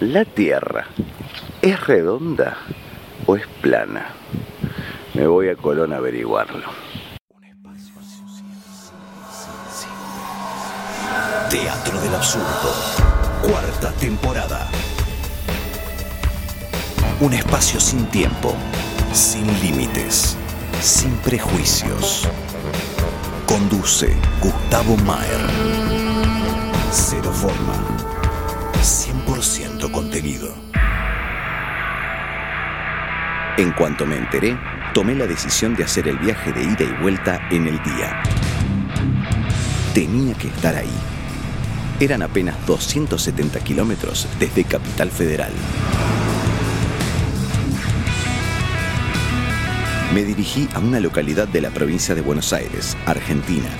¿La Tierra es redonda o es plana? Me voy a Colón a averiguarlo. Teatro del Absurdo, cuarta temporada. Un espacio sin tiempo, sin límites, sin prejuicios. Conduce Gustavo Maer. Cero forma. 100% contenido. En cuanto me enteré, tomé la decisión de hacer el viaje de ida y vuelta en el día. Tenía que estar ahí. Eran apenas 270 kilómetros desde Capital Federal. Me dirigí a una localidad de la provincia de Buenos Aires, Argentina,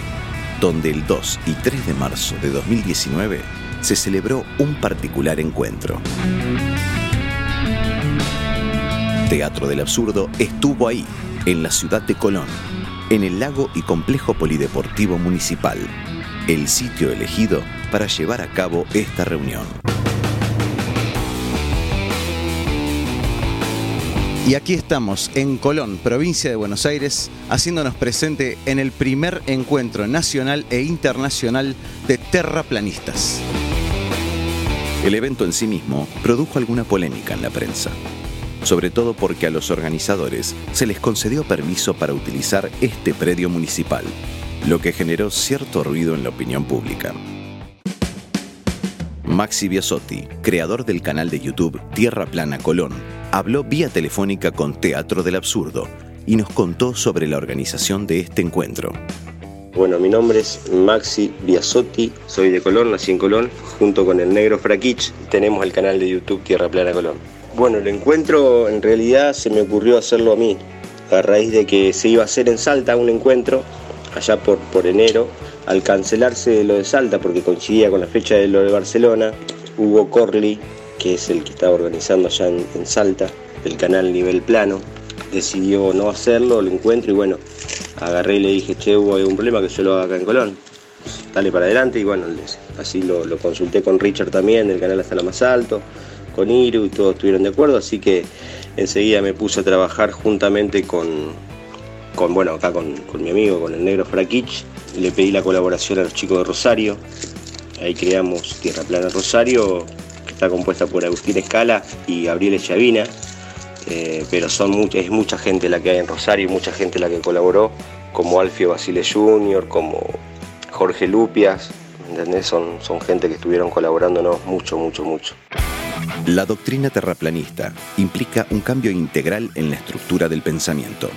donde el 2 y 3 de marzo de 2019 se celebró un particular encuentro. Teatro del Absurdo estuvo ahí, en la ciudad de Colón, en el lago y complejo polideportivo municipal, el sitio elegido para llevar a cabo esta reunión. Y aquí estamos, en Colón, provincia de Buenos Aires, haciéndonos presente en el primer encuentro nacional e internacional de terraplanistas. El evento en sí mismo produjo alguna polémica en la prensa, sobre todo porque a los organizadores se les concedió permiso para utilizar este predio municipal, lo que generó cierto ruido en la opinión pública. Maxi Biasotti, creador del canal de YouTube Tierra Plana Colón, habló vía telefónica con Teatro del Absurdo y nos contó sobre la organización de este encuentro. Bueno, mi nombre es Maxi Biasotti, soy de Colón, nací en Colón, junto con el negro Fraquich, tenemos el canal de YouTube Tierra Plana Colón. Bueno, el encuentro en realidad se me ocurrió hacerlo a mí, a raíz de que se iba a hacer en Salta un encuentro, allá por, por enero, al cancelarse lo de Salta, porque coincidía con la fecha de lo de Barcelona, Hugo Corley, que es el que estaba organizando allá en, en Salta, el canal Nivel Plano, decidió no hacerlo, el encuentro, y bueno, agarré y le dije, che, hubo un problema que yo lo haga acá en Colón. Dale para adelante y bueno, así lo, consulté con Richard también, del canal Hasta la Más Alto, con Iru y todos estuvieron de acuerdo, así que enseguida me puse a trabajar juntamente con, bueno, acá con, mi amigo, con el negro Frakich, le pedí la colaboración a los chicos de Rosario, ahí creamos Tierra Plana Rosario, que está compuesta por Agustín Escala y Gabriel Chavina, eh, pero son es mucha gente la que hay en Rosario y mucha gente la que colaboró, como Alfio Basile Jr., como Jorge Lupias, ¿entendés? Son, son gente que estuvieron colaborándonos mucho, mucho, mucho. La doctrina terraplanista implica un cambio integral en la estructura del pensamiento.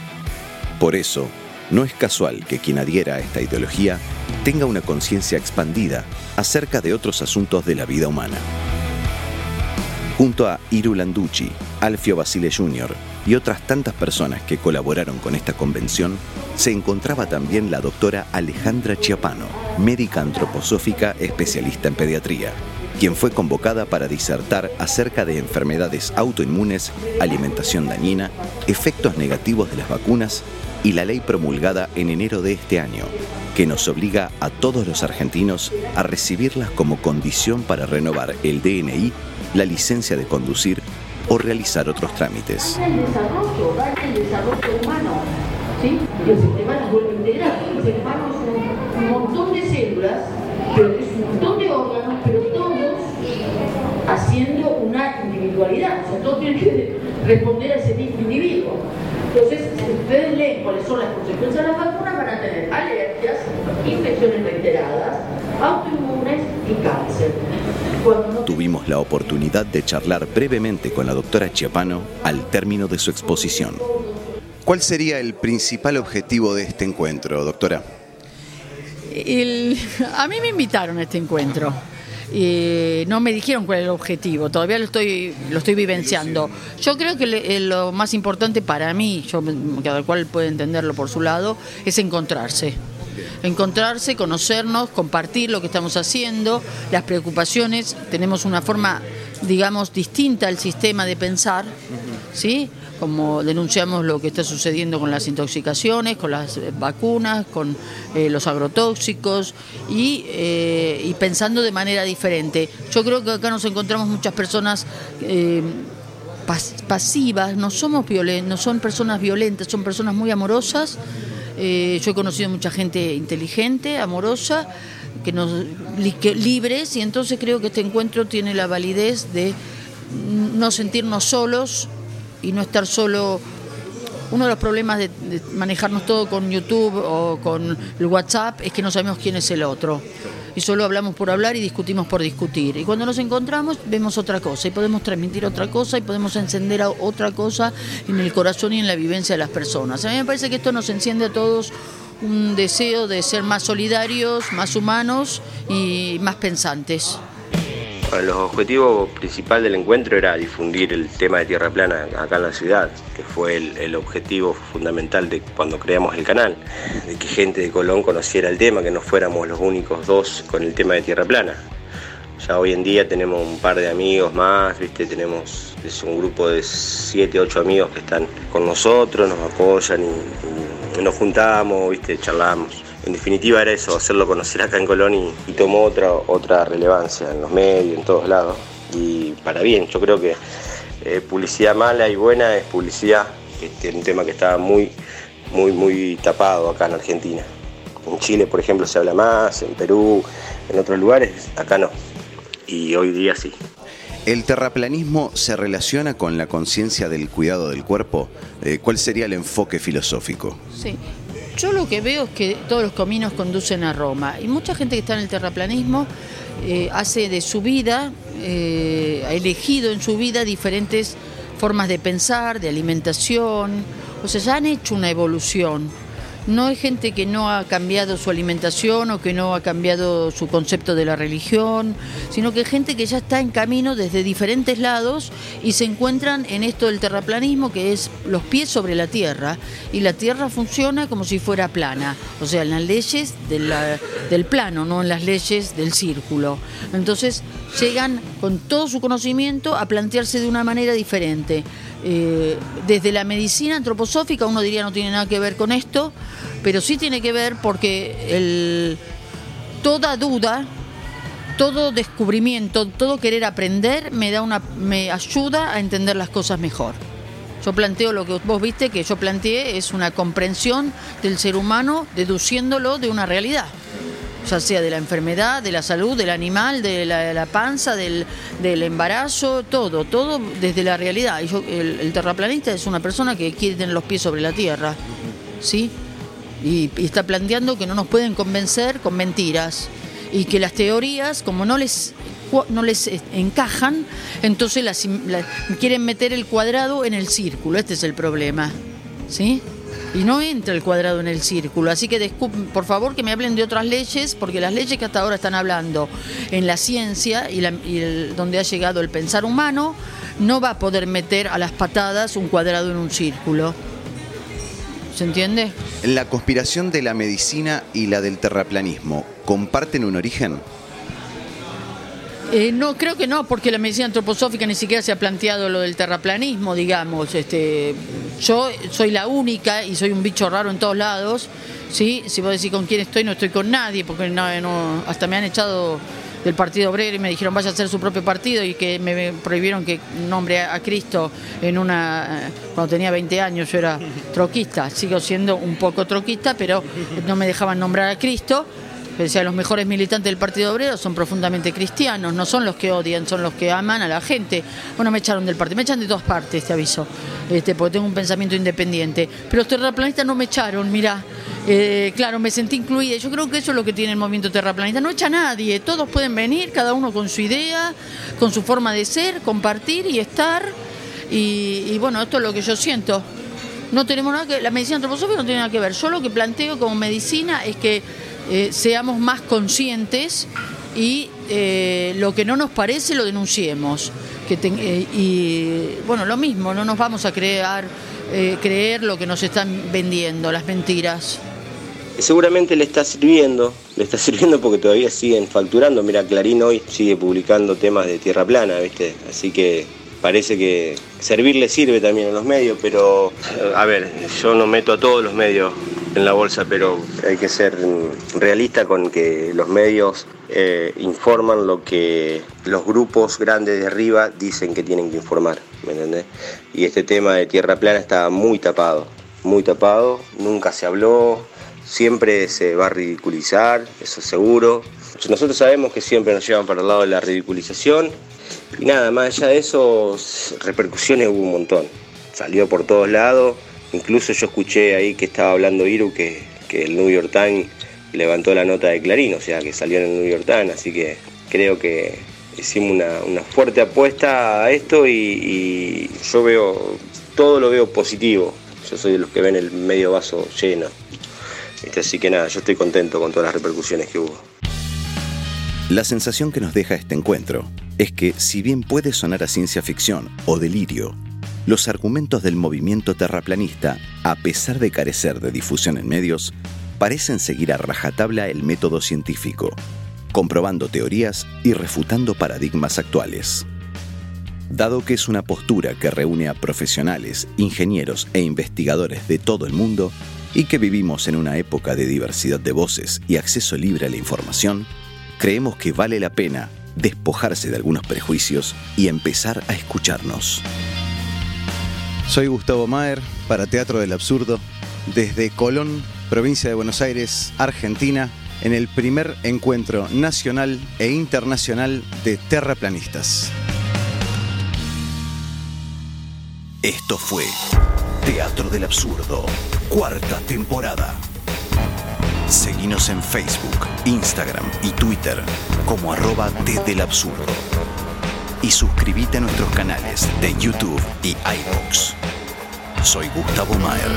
Por eso, no es casual que quien adhiera a esta ideología tenga una conciencia expandida acerca de otros asuntos de la vida humana. Junto a Iru Landucci, Alfio Basile Jr. y otras tantas personas que colaboraron con esta convención, se encontraba también la doctora Alejandra Chiapano, médica antroposófica especialista en pediatría, quien fue convocada para disertar acerca de enfermedades autoinmunes, alimentación dañina, efectos negativos de las vacunas y la ley promulgada en enero de este año, que nos obliga a todos los argentinos a recibirlas como condición para renovar el DNI la licencia de conducir o realizar otros trámites. El desarrollo, humano, las. El es un, montón de células, un montón de órganos, pero todos haciendo una individualidad. O sea, todos tienen que responder a ese mismo individuo. Ustedes leen cuáles son las consecuencias de las vacunas, van a tener alergias, infecciones reiteradas, autoinmunes y cáncer. Tuvimos la oportunidad de charlar brevemente con la doctora Chiapano al término de su exposición. ¿Cuál sería el principal objetivo de este encuentro, doctora? a mí me invitaron a este encuentro. Eh, no me dijeron cuál era el objetivo, todavía lo estoy, lo estoy vivenciando. Yo creo que eh, lo más importante para mí, yo, cada cual puede entenderlo por su lado, es encontrarse. Encontrarse, conocernos, compartir lo que estamos haciendo, las preocupaciones. Tenemos una forma, digamos, distinta al sistema de pensar, ¿sí? Como denunciamos lo que está sucediendo con las intoxicaciones, con las eh, vacunas, con eh, los agrotóxicos y, eh, y pensando de manera diferente. Yo creo que acá nos encontramos muchas personas pas- pasivas, no somos violen- no son personas violentas, son personas muy amorosas. Yo he conocido mucha gente inteligente, amorosa, que nos que libres y entonces creo que este encuentro tiene la validez de no sentirnos solos y no estar solo uno de los problemas de, de manejarnos todo con YouTube o con el WhatsApp es que no sabemos quién es el otro. Y solo hablamos por hablar y discutimos por discutir. Y cuando nos encontramos vemos otra cosa y podemos transmitir otra cosa y podemos encender otra cosa en el corazón y en la vivencia de las personas. A mí me parece que esto nos enciende a todos un deseo de ser más solidarios, más humanos y más pensantes. Bueno, el objetivo principal del encuentro era difundir el tema de Tierra Plana acá en la ciudad, que fue el, objetivo fundamental de cuando creamos el canal, de que gente de Colón conociera el tema, que no fuéramos los únicos dos con el tema de Tierra Plana. Ya hoy en día tenemos un par de amigos más, ¿viste? tenemos es un grupo de 7, 8 amigos que están con nosotros, nos apoyan y, y nos juntamos, ¿viste? charlamos. En definitiva era eso, hacerlo conocer acá en Colón y, y tomó otra, otra relevancia en los medios, en todos lados. Y para bien, yo creo que eh, publicidad mala y buena es publicidad, este, un tema que está muy, muy, muy tapado acá en Argentina. En Chile, por ejemplo, se habla más, en Perú, en otros lugares, acá no. Y hoy día sí. ¿El terraplanismo se relaciona con la conciencia del cuidado del cuerpo? Eh, ¿Cuál sería el enfoque filosófico? Sí. Yo lo que veo es que todos los caminos conducen a Roma. Y mucha gente que está en el terraplanismo eh, hace de su vida, eh, ha elegido en su vida diferentes formas de pensar, de alimentación. O sea, ya han hecho una evolución. No hay gente que no ha cambiado su alimentación o que no ha cambiado su concepto de la religión, sino que gente que ya está en camino desde diferentes lados y se encuentran en esto del terraplanismo, que es los pies sobre la tierra, y la tierra funciona como si fuera plana, o sea, en las leyes la- del plano, no en las leyes del círculo. Entonces llegan con todo su conocimiento a plantearse de una manera diferente. Eh, desde la medicina antroposófica uno diría no tiene nada que ver con esto, pero sí tiene que ver porque el, toda duda, todo descubrimiento, todo querer aprender me da una, me ayuda a entender las cosas mejor. Yo planteo lo que vos viste que yo planteé es una comprensión del ser humano deduciéndolo de una realidad ya sea de la enfermedad, de la salud, del animal, de la, panza, del, embarazo, todo, todo desde la realidad. El, terraplanista es una persona que quiere tener los pies sobre la tierra, ¿sí? Y, está planteando que no nos pueden convencer con mentiras y que las teorías, como no les no les eh, encajan, entonces quieren meter el cuadrado en el círculo. Este es el problema, ¿sí? Y no entra el cuadrado en el círculo. Así que, por favor, que me hablen de otras leyes, porque las leyes que hasta ahora están hablando en la ciencia y, la- y el- donde ha llegado el pensar humano, no va a poder meter a las patadas un cuadrado en un círculo. ¿Se entiende? ¿La conspiración de la medicina y la del terraplanismo comparten un origen? Eh, no, creo que no, porque la medicina antroposófica ni siquiera se ha planteado lo del terraplanismo, digamos. Este, yo soy la única y soy un bicho raro en todos lados. ¿sí? Si vos decís con quién estoy, no estoy con nadie, porque no, no- hasta me han echado del Partido Obrero y me dijeron vaya a hacer su propio partido y que me prohibieron que nombre a a Cristo en una... Cuando tenía 20 años yo era troquista, sigo siendo un poco troquista, pero no me dejaban nombrar a Cristo. Decía, los mejores militantes del Partido Obrero son profundamente cristianos, no son los que odian, son los que aman a la gente. Bueno, me echaron del partido, me echan de todas partes, te aviso, este, porque tengo un pensamiento independiente. Pero los terraplanistas no me echaron, mira. claro, me sentí incluida. Yo creo que eso es lo que tiene el movimiento terraplanista. No echa a nadie, todos pueden venir, cada uno con su idea, con su forma de ser, compartir y estar. Y, y bueno, esto es lo que yo siento. No tenemos nada que la medicina antroposófica no tiene nada que ver. Yo lo que planteo como medicina es que eh, seamos más conscientes y eh, lo que no nos parece lo denunciemos. Que eh, y bueno, lo mismo, no nos vamos a crear, creer lo que nos están vendiendo, las mentiras. Seguramente le está sirviendo, le está sirviendo porque todavía siguen facturando. Mira, Clarín hoy sigue publicando temas de tierra plana, ¿viste? Así que parece que servirle sirve también a los medios, pero a ver, yo no meto a todos los medios en la bolsa, pero hay que ser realista con que los medios eh, informan lo que los grupos grandes de arriba dicen que tienen que informar, ¿me entendés? Y este tema de tierra plana está muy tapado, muy tapado, nunca se habló, siempre se va a ridiculizar, eso seguro. Nosotros sabemos que siempre nos llevan para el lado de la ridiculización y nada, más allá de eso, repercusiones hubo un montón. Salió por todos lados, incluso yo escuché ahí que estaba hablando Iru que, el New York Times levantó la nota de Clarín, o sea que salió en el New York Times, así que creo que hicimos una, fuerte apuesta a esto y, yo veo, todo lo veo positivo. Yo soy de los que ven el medio vaso lleno. Así que nada, yo estoy contento con todas las repercusiones que hubo. La sensación que nos deja este encuentro es que, si bien puede sonar a ciencia ficción o delirio, los argumentos del movimiento terraplanista, a pesar de carecer de difusión en medios, parecen seguir a rajatabla el método científico, comprobando teorías y refutando paradigmas actuales. Dado que es una postura que reúne a profesionales, ingenieros e investigadores de todo el mundo, y que vivimos en una época de diversidad de voces y acceso libre a la información, creemos que vale la pena despojarse de algunos prejuicios y empezar a escucharnos. Soy Gustavo Maer para Teatro del Absurdo, desde Colón, provincia de Buenos Aires, Argentina, en el primer encuentro nacional e internacional de terraplanistas. Esto fue Teatro del Absurdo, cuarta temporada. Seguinos en Facebook, Instagram y Twitter como arroba desde el absurdo. Y suscríbete a nuestros canales de YouTube y iVoox. Soy Gustavo Maer.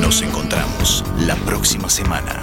Nos encontramos la próxima semana.